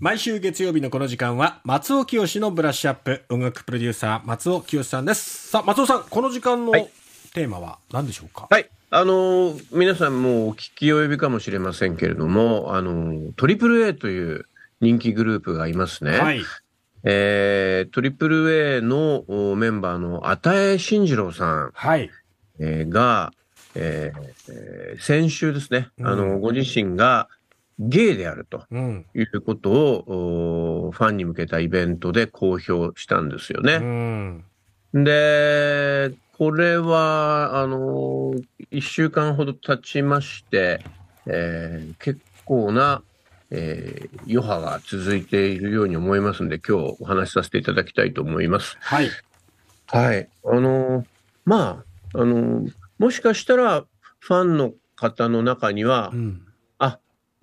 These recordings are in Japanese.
毎週月曜日のこの時間は松尾清のブラッシュアップ音楽プロデューサー松尾清さんです。さあ松尾さんこの時間のはい。テーマは何でしょうか、はい。あのー皆さんもうお聞き及びかもしれませんけれども、あのー、トリプル A という人気グループがいますね。はい。えー、トリプル A のおメンバーの與慎次郎さん、はい。えーが、えーえー先週ですね、うん。あの、ご自身がゲイであるとうんいうことを、おファンに向けたイベントで公表したんですようね。んで、これは、あの、一週間ほど経ちまして、えー結構な、えー余波が続いているように思いますので、今日お話しさせていただきたいと思います。はいはい。あの、まあ、あの、もしかしたら、ファンの方の中にはう、ん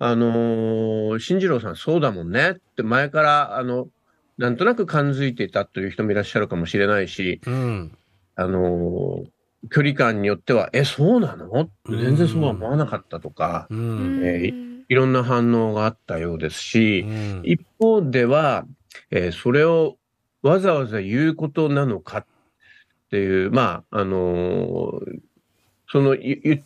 あの、進次郎さんそうだもんね。って前から、あの、なんとなく感づいていたという人もいらっしゃるかもしれないし、うん。あの距離感によっては、え、そうなの？全然そうは思わなかったとか、ううん。んえいろんな反応があったようですし、うん。一方では、えーそれをわざわざ言うことなのかっていう、まあ、あのーその言言っ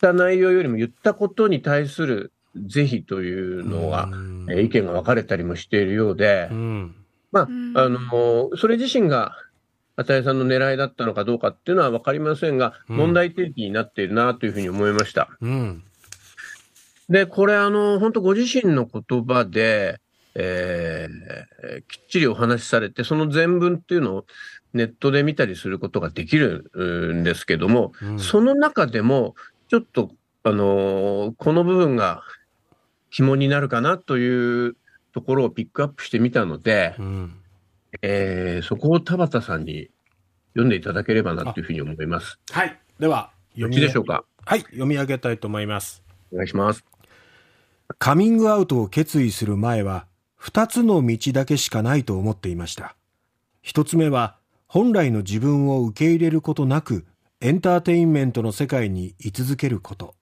た内容よりも言ったことに対する是非というのが、意見が分かれたりもしているようでう、ん。まあ、うん。あのーそれ自身が、与さんの狙いだったのかどうかっていうのは分かりませんが、うん。問題提起になっているなというふうに思いました。うん。で、これ、あの、本当ご自身の言葉で、えーきっちりお話しされて、その全文っていうのをネットで見たりすることができるんですけども、うん。その中でも、ちょっと、あのーこの部分が肝になるかなというところをピックアップしてみたので、うんえーそこを田畑さんに読んでいただければなというふうに思います。はいではよ読みでしょうか？はい読み上げたいと思いますお願いします。カミングアウトを決意する前は、二つの道だけしかないと思っていました。一つ目は、本来の自分を受け入れることなく、エンターテインメントの世界に居続けること。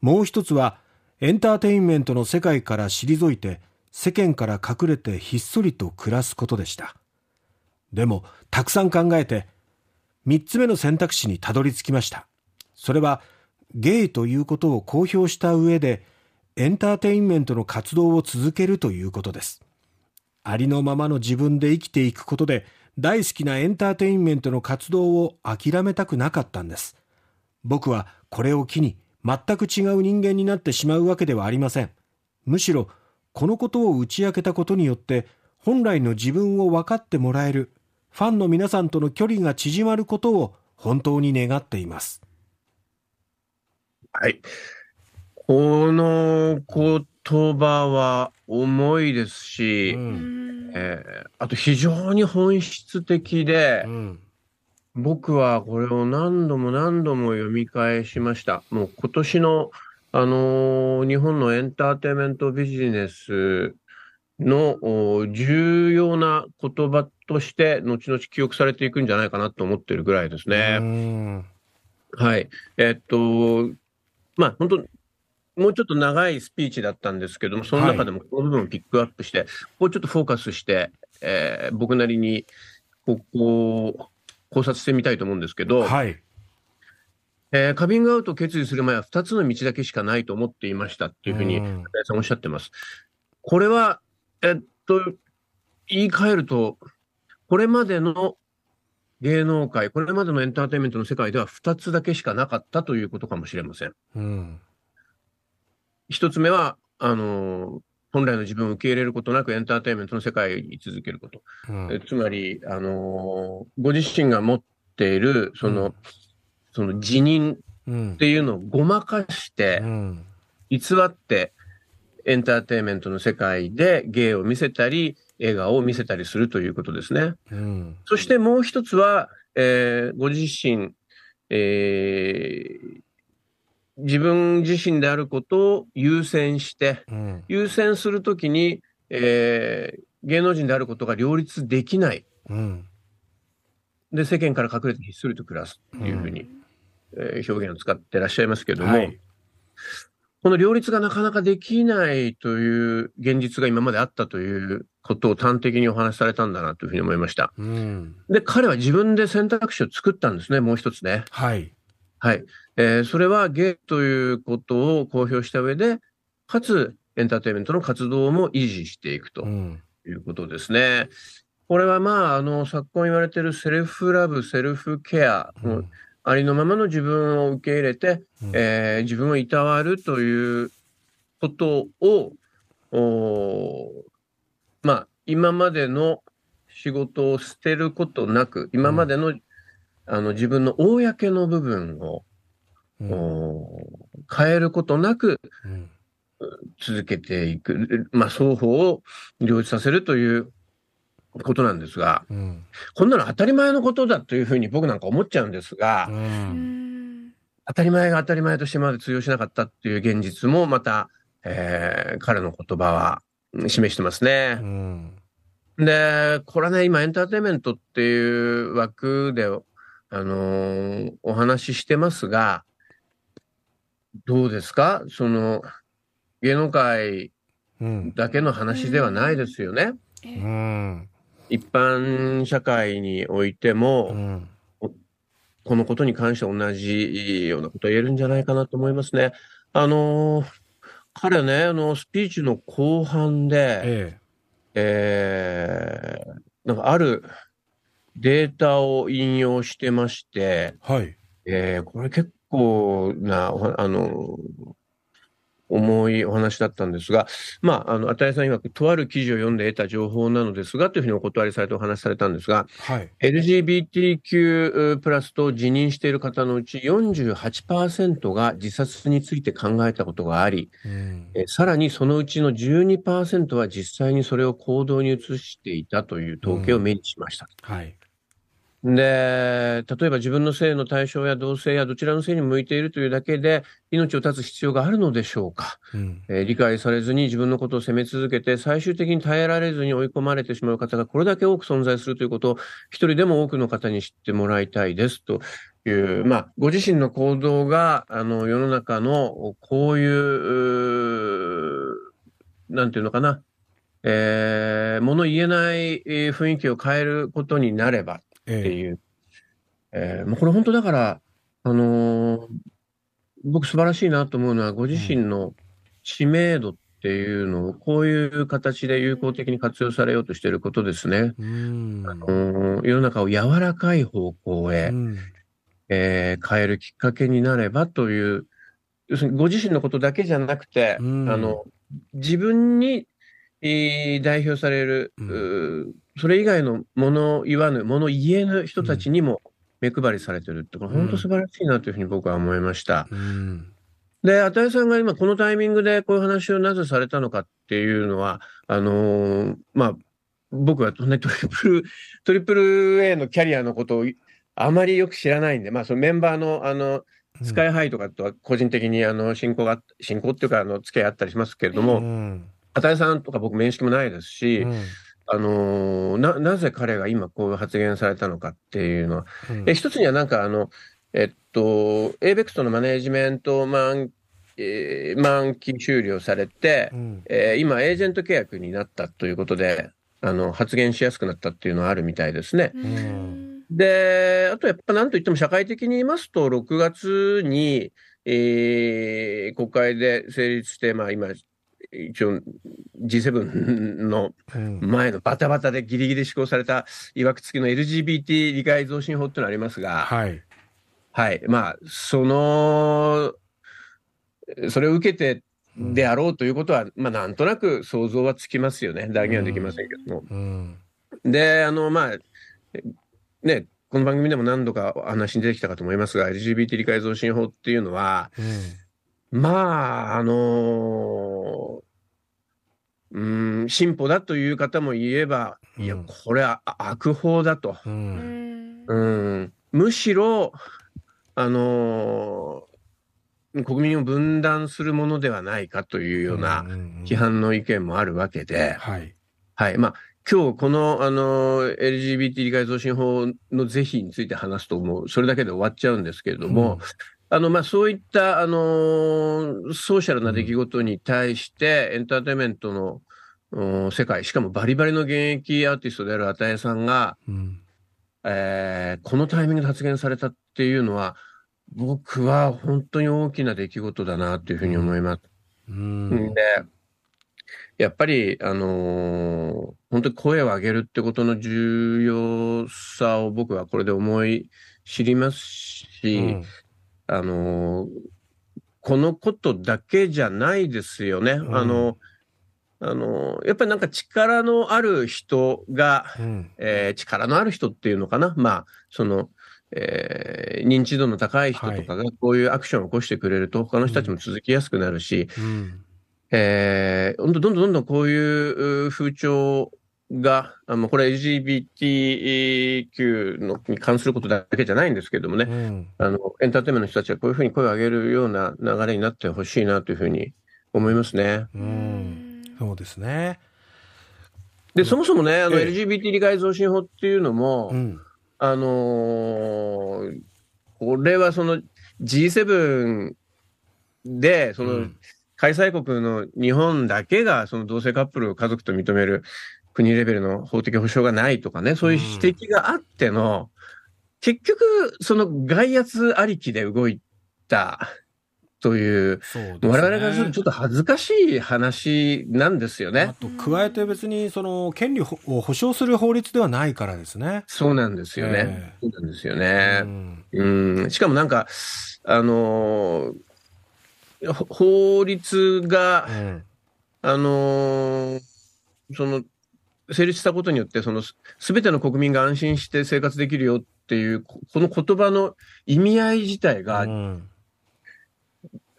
もう一つは、エンターテインメントの世界から退いて、世間から隠れてひっそりと暮らすことでした。でも、たくさん考えて、三つ目の選択肢にたどり着きました。それは、ゲイということを公表した上で、エンターテインメントの活動を続けるということです。ありのままの自分で生きていくことで、大好きなエンターテインメントの活動を諦めたくなかったんです。僕はこれを機に全く違う人間になってしまうわけではありません。むしろ、このことを打ち明けたことによって、本来の自分を分かってもらえる、ファンの皆さんとの距離が縮まることを本当に願っています。はい。この言葉は重いですし、うんえーあと非常に本質的でう、ん僕はこれを何度も何度も読み返しました。もう今年の、あのー日本のエンターテインメントビジネスのお重要な言葉として、後々記憶されていくんじゃないかなと思ってるぐらいですね。うんはい。えっと、まあ、本当もうちょっと長いスピーチだったんですけども、その中でもこの部分をピックアップして、ここをちょっとフォーカスして、えー僕なりに、ここを考察してみたいと思うんですけど、はい。えーカミングアウトを決意する前は2つの道だけしかないと思っていましたっていうふうに、さんおっしゃってます。これは、えっと、言い換えると、これまでの芸能界、これまでのエンターテインメントの世界では2つだけしかなかったということかもしれません。うん一つ目は、あの、本来の自分を受け入れることなくエンターテインメントの世界に続けること。うん。えつまり、あの、ご自身が持っている、その、うん。その辞任うん。っていうのをごまかしてう、ん。偽って、エンターテインメントの世界で芸を見せたり、笑顔を見せたりするということですね。うん。そしてもう一つは、えーご自身、えー自分自身であることを優先して、うん優先するときに、えー芸能人であることが両立できない。うんで、世間から隠れてひっそりと暮らすっていうふうに、えー表現を使ってらっしゃいますけども、はいこの両立がなかなかできないという現実が今まであったということを端的にお話しされたんだなというふうに思いました。うん。で、彼は自分で選択肢を作ったんですね、もう一つね。はい。はい。えーそれはゲイということを公表した上で、かつエンターテインメントの活動も維持していくとうん。いうことですね。これはまあ、あの、昨今言われているセルフラブ、セルフケア、もうありのままの自分を受け入れて、うんえー自分をいたわるということを、おーまあ、今までの仕事を捨てることなく、今までの、あの自分の公の部分を、うん。変えることなくうん。続けていく、まあ、双方を両立させるということなんですが、うん。こんなの当たり前のことだというふうに僕なんか思っちゃうんですが、ううん。ん当たり前が当たり前としてまで通用しなかったっていう現実もまた、えー彼の言葉はうん示してますうね。ん。で、これはね、今エンターテインメントっていう枠で、あのーお話ししてますが、どうですか？その、芸能界うんだけの話ではないですよね。えうん一般社会においてうも、んこのことに関して同じようなこと言えるんじゃないかなと思いますね。あのー彼ね、あの、スピーチの後半で、ええーなんかあるデータを引用してまして、えはい。えーこれ結構な、あの、重いお話だったんですが、まあ、あの、あたいさん曰く、とある記事を読んで得た情報なのですが、というふうにお断りされてお話しされたんですが、はい。LGBTQ プラスと自認している方のうち48%が自殺について考えたことがあり、うん。えさらにそのうちの12%は実際にそれを行動に移していたという統計を目にしました。はいで、例えば自分の性の対象や同性やどちらの性に向いているというだけで命を絶つ必要があるのでしょうか、うん。えー理解されずに自分のことを責め続けて最終的に耐えられずに追い込まれてしまう方がこれだけ多く存在するということを一人でも多くの方に知ってもらいたいですと。いう、まあ、ご自身の行動があの世の中のこういう、なんていうのかな、えー、物言えないえー雰囲気を変えることになればってええいう。えーもうこれ本当だから、あのー僕素晴らしいなと思うのは、ご自身の知名度っていうのをこういう形で有効的に活用されようとしていることですね。うん。あのー世の中を柔らかい方向へ、うん。えー変えるきっかけになればという、要するにご自身のことだけじゃなくて、うん。あの、自分に、えー代表される、それ以外のもの言わぬ、もの言えぬ人たちにも目配りされてるって、これ本当素晴らしいなというふうに僕は思いました。うん。で、与さんが今このタイミングでこういう話をなぜされたのかっていうのは、あのーまあ、僕は、ね、トリプル、トリプル A のキャリアのことをあまりよく知らないんで、まあ、そのメンバーの、あの、スカイハイとかとは個人的にあの親交が、親交っていうか、あの、付き合いあったりしますけれどうも、ん与さんとか僕面識もないですし、うんあのーな、なぜ彼が今こういう発言されたのかっていうのは、うん。え一つにはなんかあの、えっと、ABEX のマネージメント満,、えー満期終了されて、うん。えー今、エージェント契約になったということで、あの発言しやすくなったっていうのはあるみたいですね。うん。で、あとやっぱなんといっても社会的に言いますと、6月に、えー国会で成立して、まあ今、一応 G7 のうん。前のバタバタでギリギリ施行されたいわくつきの LGBT 理解増進法っていうのがありますが、はい。はい。まあ、その、それを受けてであろうということは、まあ、なんとなく想像はつきますよね。断言はできませんけども。うん。で、あの、まあ、ね、この番組でも何度かお話に出てきたかと思いますが、LGBT 理解増進法っていうのは、うんまあ、あのうん、進歩だという方も言えば、いやうん、これはあ悪法だと。ううん。んうん、むしろ、あのー国民を分断するものではないかというような批判の意見もあるわけで、はい。はい。まあ、今日この、あのー LGBT 理解増進法の是非について話すともう、それだけで終わっちゃうんですけれども、あの、まあ、そういった、あのーソーシャルな出来事に対して、エンターテインメントの、うん世界、しかもバリバリの現役アーティストである與さんが、うん。えーこのタイミングで発言されたっていうのは、僕は本当に大きな出来事だなというふうに思います。うん。で、やっぱり、あのー本当に声を上げるってことの重要さを僕はこれで思い知りますし、うんあのーこのことだけじゃないですよね。ん。あの、あのーやっぱりなんか力のある人が、うん。えー力のある人っていうのかな。まあ、その、えー認知度の高い人とかがこういうアクションを起こしてくれると、他の人たちも続きやすくなるし、うん。えー、どんどんどんどんこういうう風潮が、あのこれ LGBTQ のに関することだけじゃないんですけどもね、うん。あの、エンターテインメントの人たちがこういうふうに声を上げるような流れになってほしいなというふうに思いますね。ううん。んそうですね。で、そもそもね、あの、ええ。LGBT 理解増進法っていうのも、うん。あのーこれはその G7 で、その、うん。開催国の日本だけがその同性カップルを家族と認める国レベルの法的保障がないとかね、そういう指摘があっての、結局、その外圧ありきで動いたという、そうね我々からするとちょっと恥ずかしい話なんですよあね。と加えて別にその権利を保障する法律ではないからですね。そうなんですよね。えそうなんですよえね。うんうん、しかもなんか、あのーほ法律が、うんあのーその、成立したことによって、その、すすべての国民が安心して生活できるよっていう、ここの言葉の意味合い自体が、うん。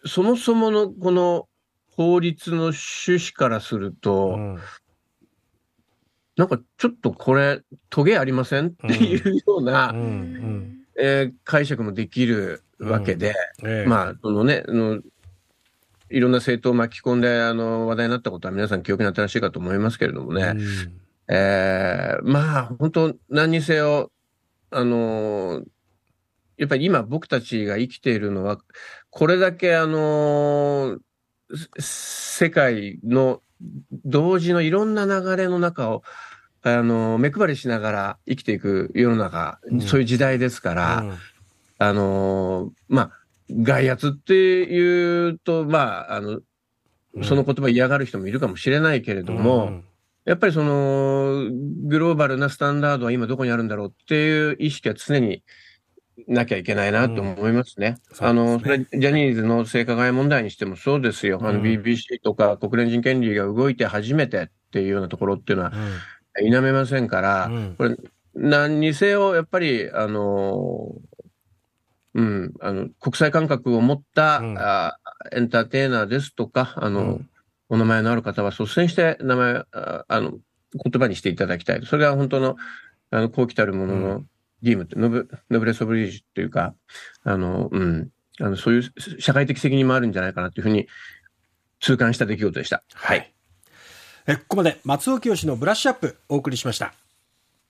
そもそものこの法律の趣旨からすると、うん。なんかちょっとこれ、トゲありませんっていうような、うん。うん。えー解釈もできるわけで、ええ。まあ、そのね、あの、いろんな政党を巻き込んで、あの、話題になったことは皆さん記憶に新しいかと思いますけれどもね。うん。えーまあ、本当何にせよ、あのーやっぱり今僕たちが生きているのは、これだけあの世界の同時のいろんな流れの中を、あのー目配りしながら生きていく世の中、うん。そういう時代ですから、うん。あのーまあ、外圧っていうと、まあ、あの、その言葉嫌がる人もいるかもしれないけれども、うん。やっぱりその、グローバルなスタンダードは今どこにあるんだろうっていう意識は常になきゃいけないなと思いますね。うん。すそれジャニーズの性加害問題にしてもそうですよ。あの、うん。BBC とか国連人権利が動いて初めてっていうようなところっていうのは否めませんから、うん。これ、何にせよ、やっぱり、あの、うん、あの、国際感覚を持った、うんあエンターテイナーですとか、あの、うんお名前のある方は率先して名前、ああの、言葉にしていただきたい。それが本当の、あの、後期たるものうの義務って、ノブ、ノブレソブリージュっていうか、あの、うん、あの、そういう社会的責任もあるんじゃないかなというふうに痛感した出来事でした。はい。えここまで松尾清のブラッシュアップお送りしました。